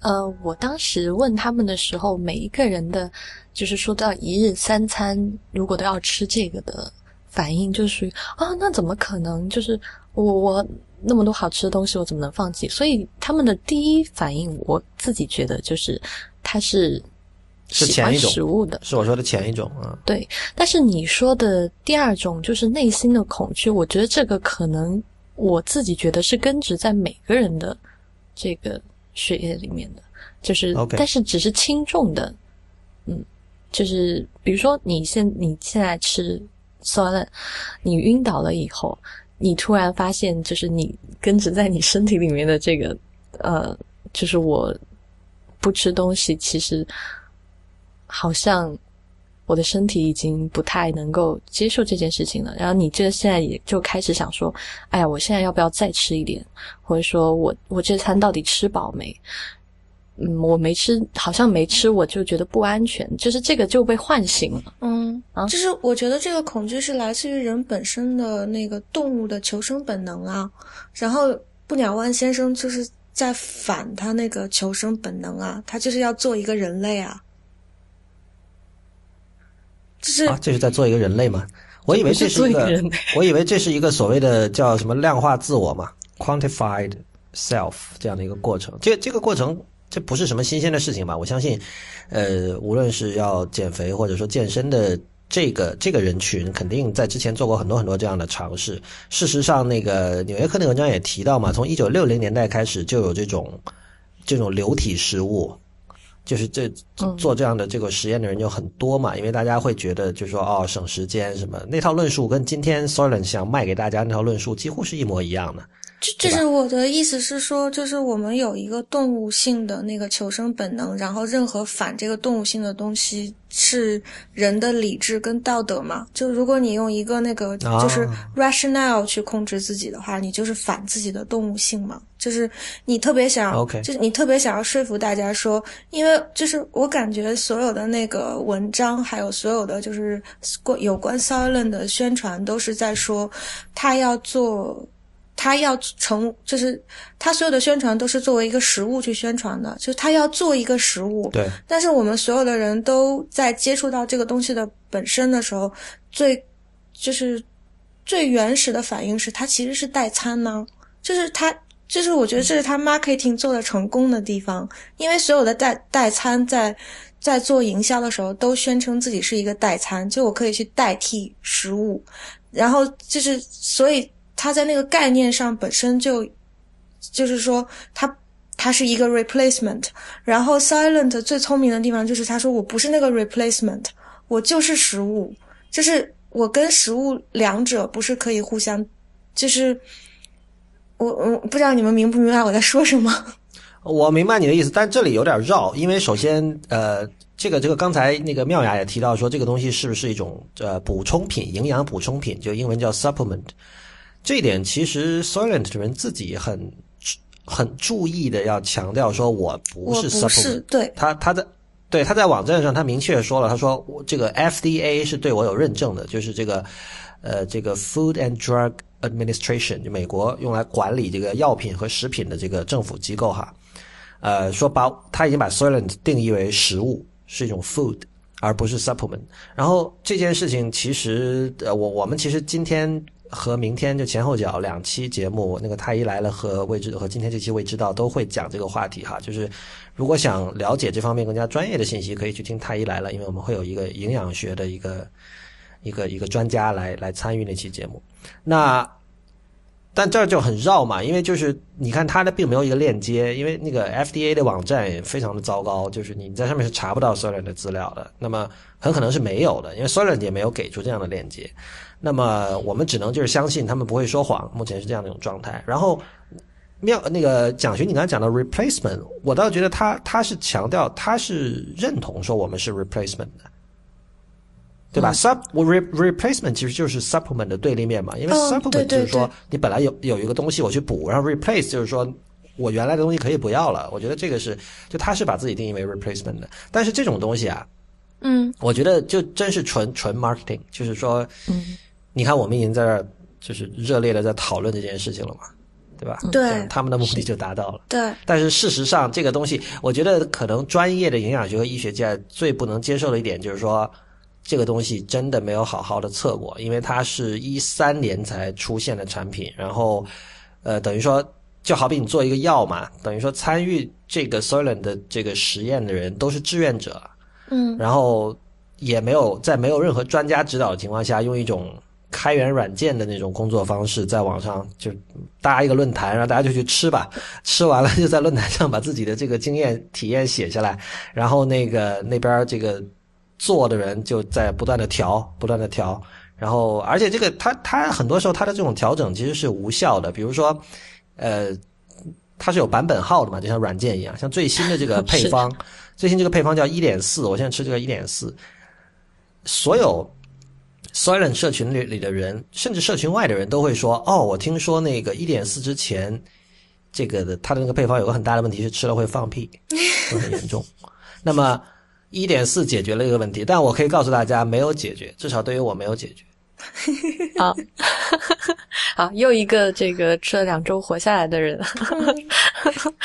呃，我当时问他们的时候，每一个人的，就是说到一日三餐，如果都要吃这个的。反应就属于啊，那怎么可能？就是我我那么多好吃的东西，我怎么能放弃？所以他们的第一反应，我自己觉得就是他是是前一种食物的，是我说的前一种啊。对，但是你说的第二种就是内心的恐惧，我觉得这个可能我自己觉得是根植在每个人的这个血液里面的，就是但是只是轻重的，嗯，就是比如说你现你现在吃。酸了，你晕倒了以后，你突然发现，就是你根植在你身体里面的这个，呃，就是我不吃东西，其实好像我的身体已经不太能够接受这件事情了。然后你这现在也就开始想说，哎呀，我现在要不要再吃一点？或者说我我这餐到底吃饱没？嗯，我没吃，好像没吃，我就觉得不安全，就是这个就被唤醒了。嗯，啊，就是我觉得这个恐惧是来自于人本身的那个动物的求生本能啊。然后布鸟万先生就是在反他那个求生本能啊，他就是要做一个人类啊。就是啊，这是在做一个人类吗？我以为这是一个，我以为这是一个所谓的叫什么量化自我嘛，quantified self 这样的一个过程。这这个过程。这不是什么新鲜的事情吧？我相信，呃，无论是要减肥或者说健身的这个这个人群，肯定在之前做过很多很多这样的尝试。事实上，那个纽约客那文章也提到嘛，从一九六零年代开始就有这种这种流体食物，就是这做这样的这个实验的人就很多嘛，因为大家会觉得就是说哦省时间什么那套论述跟今天 Solen 想卖给大家那套论述几乎是一模一样的。就就是我的意思是说，就是我们有一个动物性的那个求生本能，然后任何反这个动物性的东西是人的理智跟道德嘛？就如果你用一个那个就是 rationale 去控制自己的话，你就是反自己的动物性嘛？就是你特别想，就是你特别想要说服大家说，因为就是我感觉所有的那个文章，还有所有的就是关有关 silent 的宣传，都是在说他要做。他要成，就是他所有的宣传都是作为一个食物去宣传的，就是他要做一个食物。对。但是我们所有的人都在接触到这个东西的本身的时候，最就是最原始的反应是，它其实是代餐呢。就是他，就是我觉得这是他 marketing 做的成功的地方，因为所有的代代餐在在做营销的时候都宣称自己是一个代餐，就我可以去代替食物，然后就是所以。它在那个概念上本身就，就是说，它它是一个 replacement。然后 silent 最聪明的地方就是他说我不是那个 replacement，我就是食物，就是我跟食物两者不是可以互相，就是我我不知道你们明不明白我在说什么。我明白你的意思，但这里有点绕，因为首先呃，这个这个刚才那个妙雅也提到说这个东西是不是一种呃补充品，营养补充品，就英文叫 supplement。这一点其实 Silent 的人自己很很注意的，要强调说，我不是 supplement。对，他他在对他在网站上，他明确说了，他说我这个 FDA 是对我有认证的，就是这个呃这个 Food and Drug Administration，就美国用来管理这个药品和食品的这个政府机构哈，呃说把他已经把 Silent 定义为食物，是一种 food，而不是 supplement。然后这件事情其实呃我我们其实今天。和明天就前后脚两期节目，那个太医来了和未知和今天这期未知道都会讲这个话题哈。就是如果想了解这方面更加专业的信息，可以去听太医来了，因为我们会有一个营养学的一个一个一个专家来来参与那期节目。那但这儿就很绕嘛，因为就是你看它的并没有一个链接，因为那个 FDA 的网站也非常的糟糕，就是你在上面是查不到 SOLN 的资料的，那么很可能是没有的，因为 SOLN 也没有给出这样的链接。那么我们只能就是相信他们不会说谎，目前是这样的一种状态。然后妙那个蒋勋，你刚才讲到 replacement，我倒觉得他他是强调他是认同说我们是 replacement 的。对吧？sub re replacement 其实就是 supplement 的对立面嘛，因为 supplement 就是说你本来有有一个东西我去补，然后 replace 就是说我原来的东西可以不要了。我觉得这个是就他是把自己定义为 replacement 的，但是这种东西啊，嗯，我觉得就真是纯纯 marketing，就是说，嗯，你看我们已经在这儿就是热烈的在讨论这件事情了嘛，对吧？对，他们的目的就达到了。对，但是事实上这个东西，我觉得可能专业的营养学和医学界最不能接受的一点就是说。这个东西真的没有好好的测过，因为它是一三年才出现的产品，然后，呃，等于说就好比你做一个药嘛，等于说参与这个 Soylent 的这个实验的人都是志愿者，嗯，然后也没有在没有任何专家指导的情况下，用一种开源软件的那种工作方式，在网上就搭一个论坛，然后大家就去吃吧，吃完了就在论坛上把自己的这个经验体验写下来，然后那个那边这个。做的人就在不断的调，不断的调，然后而且这个他他很多时候他的这种调整其实是无效的，比如说，呃，它是有版本号的嘛，就像软件一样，像最新的这个配方，最新这个配方叫一点四，我现在吃这个一点四，所有 Silent 社群里里的人，甚至社群外的人都会说，哦，我听说那个一点四之前，这个的它的那个配方有个很大的问题是吃了会放屁，会很严重，那么。一点四解决了一个问题，但我可以告诉大家，没有解决，至少对于我没有解决。好，好，又一个这个吃了两周活下来的人。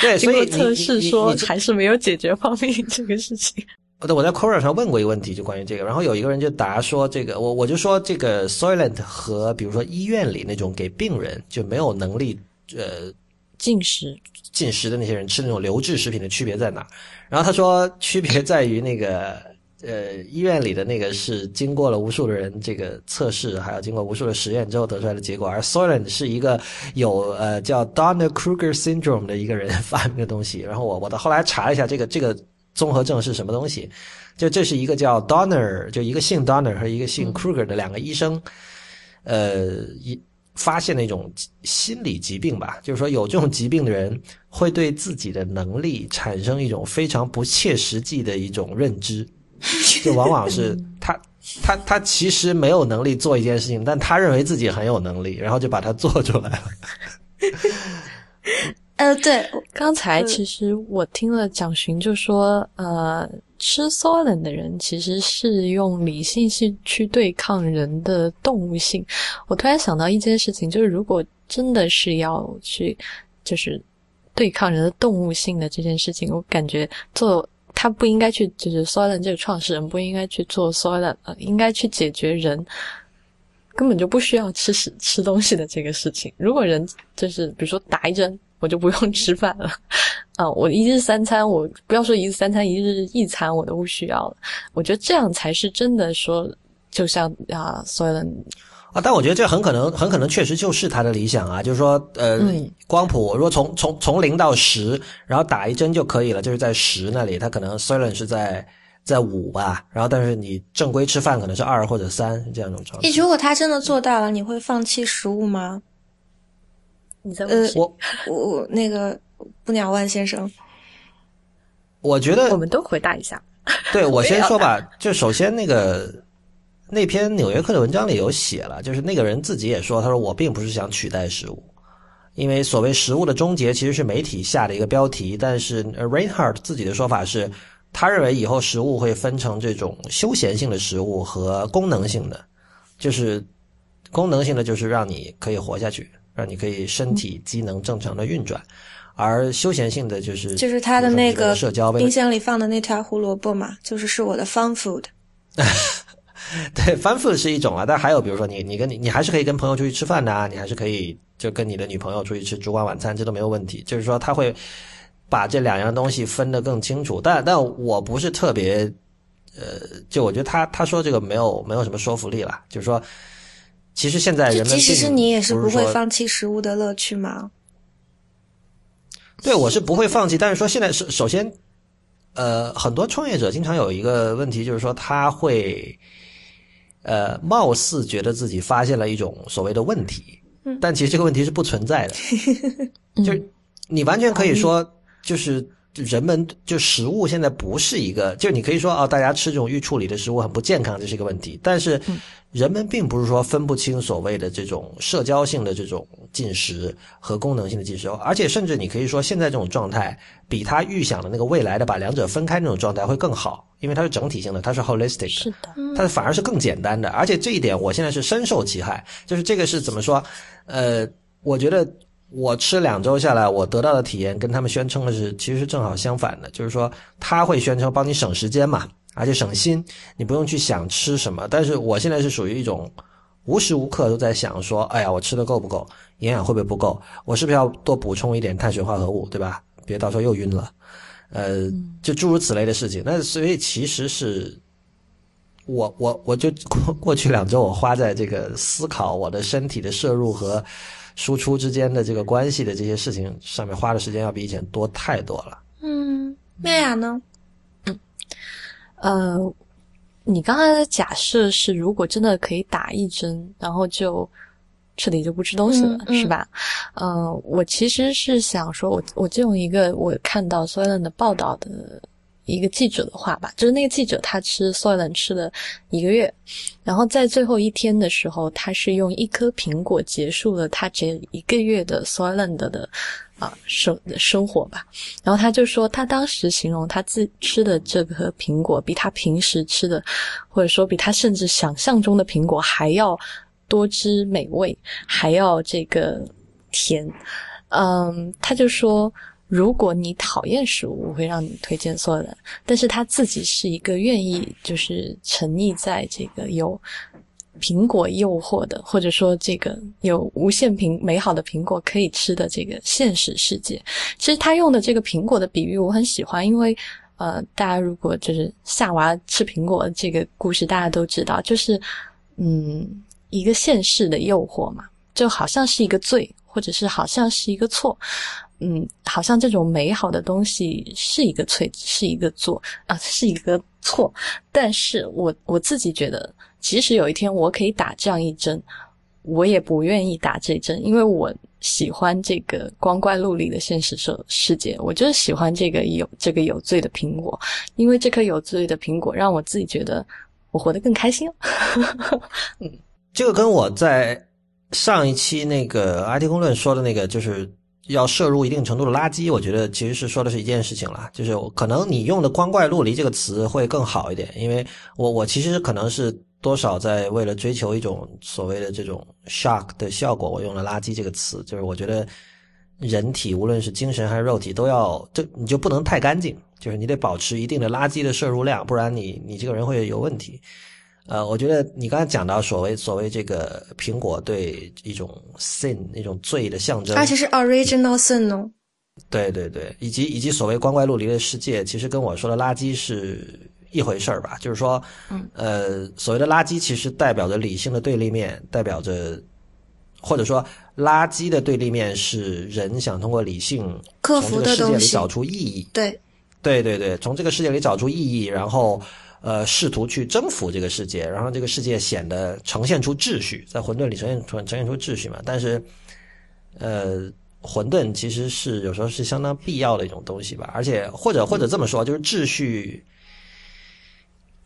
对，所以测试说还是没有解决放屁这个事情。我我在 Quora 上问过一个问题，就关于这个，然后有一个人就答说，这个我我就说这个 Soylent 和比如说医院里那种给病人就没有能力呃进食进食的那些人吃那种流质食品的区别在哪？然后他说，区别在于那个呃，医院里的那个是经过了无数的人这个测试，还有经过无数的实验之后得出来的结果，而 Soylent 是一个有呃叫 Donner Kruger syndrome 的一个人 发明的东西。然后我我到后来查了一下，这个这个综合症是什么东西？就这是一个叫 Donner，就一个姓 Donner 和一个姓 Kruger 的两个医生，呃一。发现的一种心理疾病吧，就是说有这种疾病的人会对自己的能力产生一种非常不切实际的一种认知，就往往是他他他其实没有能力做一件事情，但他认为自己很有能力，然后就把它做出来了。呃，对，刚才其实我听了蒋勋就说，呃。吃 e n 的人其实是用理性性去对抗人的动物性。我突然想到一件事情，就是如果真的是要去，就是对抗人的动物性的这件事情，我感觉做他不应该去，就是 e n 这个创始人不应该去做 e n 呃，应该去解决人根本就不需要吃食吃东西的这个事情。如果人就是比如说打一针。我就不用吃饭了，啊，我一日三餐，我不要说一日三餐，一日一餐我都不需要了。我觉得这样才是真的说，就像啊，所有的啊，但我觉得这很可能，很可能确实就是他的理想啊，就是说，呃，光谱如果从从从零到十，然后打一针就可以了，就是在十那里，他可能 s o l e n 是在在五吧，然后但是你正规吃饭可能是二或者三这样一种状态。如果他真的做到了，你会放弃食物吗？你在问我，我我那个不鸟万先生，我觉得我们都回答一下。对我 先说吧，就首先那个那篇《纽约客》的文章里有写了，就是那个人自己也说，他说我并不是想取代食物，因为所谓食物的终结其实是媒体下的一个标题，但是 Reinhardt 自己的说法是，他认为以后食物会分成这种休闲性的食物和功能性的，就是功能性的就是让你可以活下去。让你可以身体机能正常的运转，而休闲性的就是就是他的那个社交冰箱里放的那条胡萝卜嘛，就是是我的 fun food。对，fun food 是一种啊，但还有比如说你你跟你你还是可以跟朋友出去吃饭的啊，你还是可以就跟你的女朋友出去吃烛光晚餐，这都没有问题。就是说他会把这两样东西分得更清楚，但但我不是特别呃，就我觉得他他说这个没有没有什么说服力了，就是说。其实现在人们即使是你也是不会放弃食物的乐趣吗？对，我是不会放弃，但是说现在首首先，呃，很多创业者经常有一个问题，就是说他会，呃，貌似觉得自己发现了一种所谓的问题，嗯但其实这个问题是不存在的，就是你完全可以说，就是人们就食物现在不是一个，就你可以说哦，大家吃这种预处理的食物很不健康，这是一个问题，但是人们并不是说分不清所谓的这种社交性的这种进食和功能性的进食，而且甚至你可以说现在这种状态比他预想的那个未来的把两者分开那种状态会更好，因为它是整体性的，它是 holistic 的。是的，它反而是更简单的，而且这一点我现在是深受其害。就是这个是怎么说？呃，我觉得我吃两周下来，我得到的体验跟他们宣称的是其实是正好相反的。就是说，他会宣称帮你省时间嘛，而且省心，你不用去想吃什么。但是我现在是属于一种无时无刻都在想说，哎呀，我吃的够不够，营养会不会不够？我是不是要多补充一点碳水化合物，对吧？别到时候又晕了。呃，就诸如此类的事情。那所以其实是。我我我就 过过去两周，我花在这个思考我的身体的摄入和输出之间的这个关系的这些事情上面花的时间要比以前多太多了。嗯，妙雅呢？呃，你刚才的假设是，如果真的可以打一针，然后就彻底就不吃东西了，嗯嗯是吧？呃，我其实是想说，我我就用一个我看到 Soylent 的报道的一个记者的话吧，就是那个记者他吃 Soylent 吃了一个月，然后在最后一天的时候，他是用一颗苹果结束了他这一个月的 Soylent 的啊、生生活吧。然后他就说，他当时形容他自吃的这颗苹果，比他平时吃的，或者说比他甚至想象中的苹果还要多汁美味，还要这个甜。嗯，他就说，如果你讨厌食物，我会让你推荐所有的但是他自己是一个愿意就是沉溺在这个有苹果诱惑的，或者说这个有无限苹美好的苹果可以吃的这个现实世界。其实他用的这个苹果的比喻我很喜欢，因为呃，大家如果就是夏娃吃苹果这个故事，大家都知道，就是嗯，一个现世的诱惑嘛，就好像是一个罪，或者是好像是一个错。嗯，好像这种美好的东西是一个罪，是一个错啊，是一个错。但是我我自己觉得，即使有一天我可以打这样一针，我也不愿意打这针，因为我喜欢这个光怪陆离的现实世世界，我就是喜欢这个有这个有罪的苹果，因为这颗有罪的苹果让我自己觉得我活得更开心。嗯这个跟我在上一期那个 IT 公论说的那个，就是要摄入一定程度的垃圾，我觉得其实是说的是一件事情了。就是可能你用的“光怪陆离”这个词会更好一点，因为我我其实可能是多少在为了追求一种所谓的这种 shock 的效果，我用了“垃圾”这个词。就是我觉得人体无论是精神还是肉体都要，这你就不能太干净，就是你得保持一定的垃圾的摄入量，不然你你这个人会有问题。呃，我觉得你刚才讲到所谓所谓这个苹果对一种 sin 一种罪的象征，而且是 original sin 哦。对对对，以及以及所谓光怪陆离的世界，其实跟我说的垃圾是一回事儿吧？就是说，嗯，呃，所谓的垃圾其实代表着理性的对立面，代表着或者说垃圾的对立面是人想通过理性克服的世界里找出意义，对，对对对，从这个世界里找出意义，然后呃试图去征服这个世界，然后这个世界显得呈现出秩序，在混沌里呈现出呈现出秩序嘛。但是，呃，混沌其实是有时候是相当必要的一种东西吧，而且或者或者这么说，就是秩序。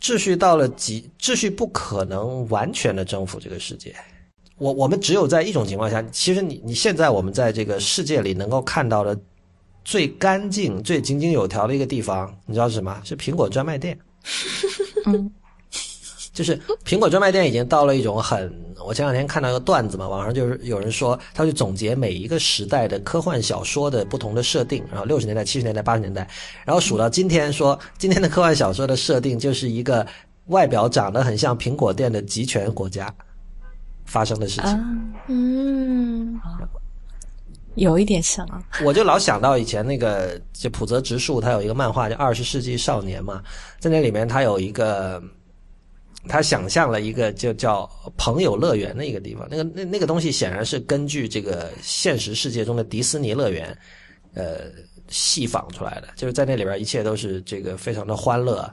秩序到了极，秩序不可能完全的征服这个世界。我我们只有在一种情况下，其实你你现在我们在这个世界里能够看到的最干净、最井井有条的一个地方，你知道是什么？是苹果专卖店。就是苹果专卖店已经到了一种很，我前两天看到一个段子嘛，网上就是有人说，他去总结每一个时代的科幻小说的不同的设定，然后六十年代、七十年代、八十年代，然后数到今天说，今天的科幻小说的设定就是一个外表长得很像苹果店的集权国家发生的事情。啊，嗯，有一点像啊。我就老想到以前那个，就浦泽直树，他有一个漫画叫《二十世纪少年》嘛，在那里面他有一个他想象了一个就叫朋友乐园的一个地方，那个那那个东西显然是根据这个现实世界中的迪士尼乐园，呃，戏仿出来的，就是在那里边一切都是这个非常的欢乐。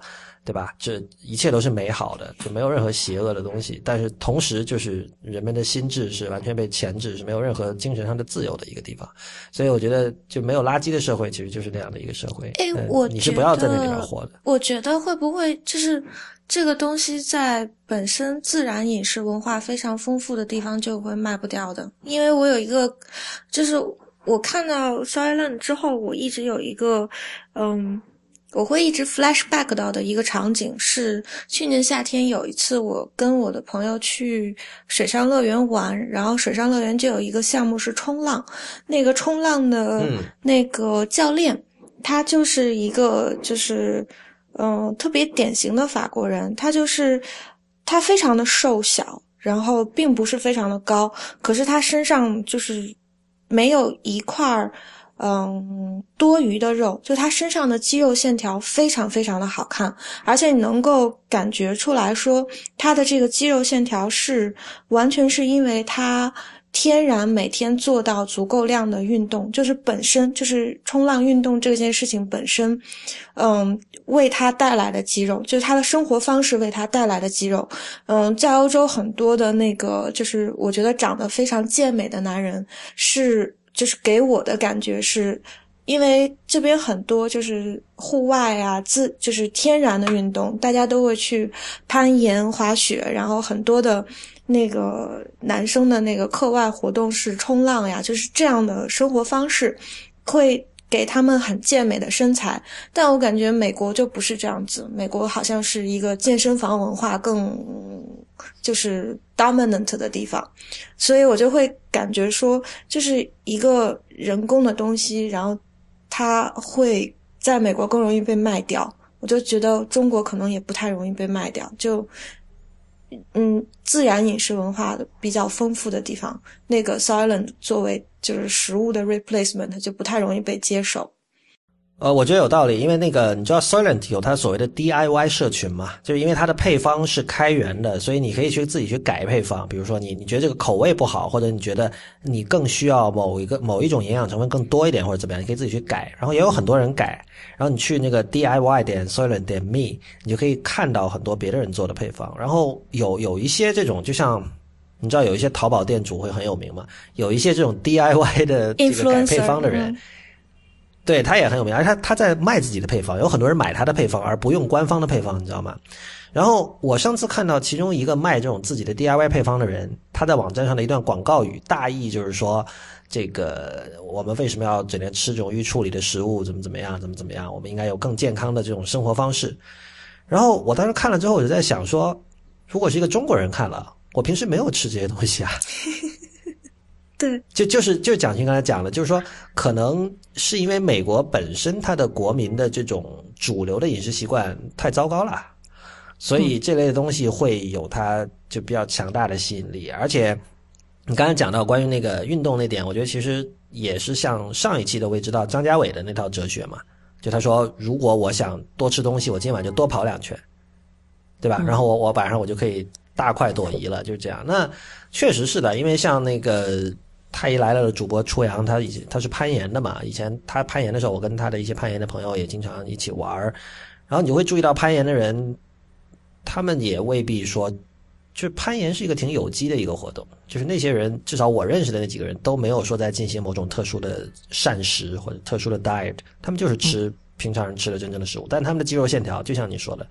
对吧？这一切都是美好的，就没有任何邪恶的东西。但是同时，就是人们的心智是完全被钳制，是没有任何精神上的自由的一个地方。所以我觉得，就没有垃圾的社会，其实就是那样的一个社会。哎，我你是不要在那里面活的。我觉得会不会就是这个东西在本身自然饮食文化非常丰富的地方就会卖不掉的？因为我有一个，就是我看到 Silent 之后，我一直有一个，嗯。我会一直 flashback 到的一个场景是去年夏天有一次我跟我的朋友去水上乐园玩，然后水上乐园就有一个项目是冲浪，那个冲浪的那个教练，他就是一个就是嗯特别典型的法国人，他就是他非常的瘦小，然后并不是非常的高，可是他身上就是没有一块儿。嗯，多余的肉，就他身上的肌肉线条非常非常的好看，而且你能够感觉出来说，他的这个肌肉线条是完全是因为他天然每天做到足够量的运动，就是本身就是冲浪运动这件事情本身，嗯，为他带来的肌肉，就是他的生活方式为他带来的肌肉。嗯，在欧洲很多的那个，就是我觉得长得非常健美的男人是。就是给我的感觉是，因为这边很多就是户外啊，自就是天然的运动，大家都会去攀岩、滑雪，然后很多的那个男生的那个课外活动是冲浪呀，就是这样的生活方式，会给他们很健美的身材。但我感觉美国就不是这样子，美国好像是一个健身房文化更。就是 dominant 的地方，所以我就会感觉说，就是一个人工的东西，然后它会在美国更容易被卖掉。我就觉得中国可能也不太容易被卖掉。就嗯，自然饮食文化比较丰富的地方，那个 silent 作为就是食物的 replacement 就不太容易被接受。呃，我觉得有道理，因为那个你知道，solent 有它所谓的 DIY 社群嘛，就是因为它的配方是开源的，所以你可以去自己去改配方。比如说你你觉得这个口味不好，或者你觉得你更需要某一个某一种营养成分更多一点，或者怎么样，你可以自己去改。然后也有很多人改，然后你去那个 DIY 点 solent 点 me，你就可以看到很多别的人做的配方。然后有有一些这种，就像你知道有一些淘宝店主会很有名嘛，有一些这种 DIY 的这个改配方的人。对他也很有名，而他他在卖自己的配方，有很多人买他的配方而不用官方的配方，你知道吗？然后我上次看到其中一个卖这种自己的 DIY 配方的人，他在网站上的一段广告语，大意就是说，这个我们为什么要整天吃这种预处理的食物，怎么怎么样，怎么怎么样，我们应该有更健康的这种生活方式。然后我当时看了之后，我就在想说，如果是一个中国人看了，我平时没有吃这些东西啊。对，就就是就是蒋勋刚才讲的，就是说，可能是因为美国本身它的国民的这种主流的饮食习惯太糟糕了，所以这类的东西会有它就比较强大的吸引力。而且你刚才讲到关于那个运动那点，我觉得其实也是像上一期的未知道张家伟的那套哲学嘛，就他说，如果我想多吃东西，我今晚就多跑两圈，对吧？然后我我晚上我就可以大快朵颐了，就是这样。那确实是的，因为像那个。太医来了的主播初阳，他以前他是攀岩的嘛。以前他攀岩的时候，我跟他的一些攀岩的朋友也经常一起玩儿。然后你会注意到攀岩的人，他们也未必说，就是攀岩是一个挺有机的一个活动。就是那些人，至少我认识的那几个人都没有说在进行某种特殊的膳食或者特殊的 diet，他们就是吃平常人吃的真正的食物。但他们的肌肉线条，就像你说的，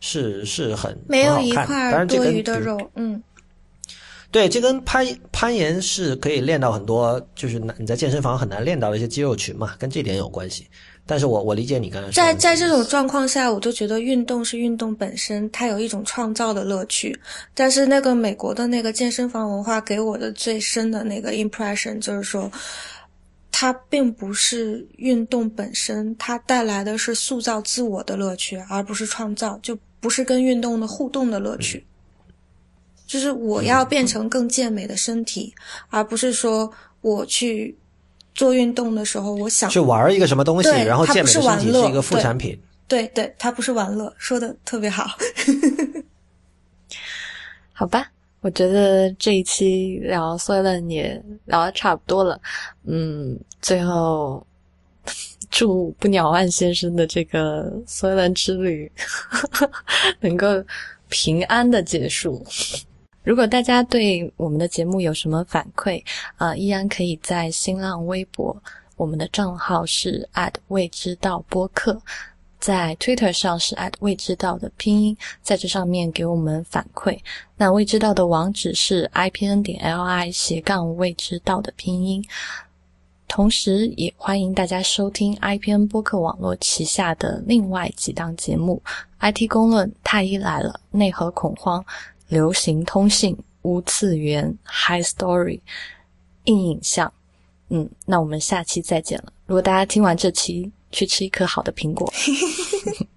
是是很没有一块多余的肉，嗯。对，这跟攀攀岩是可以练到很多，就是你在健身房很难练到的一些肌肉群嘛，跟这点有关系。但是我我理解你刚才说，在在这种状况下，我就觉得运动是运动本身，它有一种创造的乐趣。但是那个美国的那个健身房文化给我的最深的那个 impression 就是说，它并不是运动本身，它带来的是塑造自我的乐趣，而不是创造，就不是跟运动的互动的乐趣。就是我要变成更健美的身体，而不是说我去做运动的时候，我想去玩一个什么东西，然后健美的身体是一个副产品。对对，它不是玩乐，说的特别好。好吧，我觉得这一期聊 s o l e n 也聊的差不多了。嗯，最后祝不鸟万先生的这个 s o l e n 之旅 能够平安的结束。如果大家对我们的节目有什么反馈，啊，依然可以在新浪微博，我们的账号是未知道播客，在 Twitter 上是未知道的拼音，在这上面给我们反馈。那未知道的网址是 ipn 点 li 斜杠未知道的拼音。同时，也欢迎大家收听 IPN 播客网络旗下的另外几档节目：IT 公论、太医来了、内核恐慌。流行通信、无次元、High Story、硬影像，嗯，那我们下期再见了。如果大家听完这期，去吃一颗好的苹果。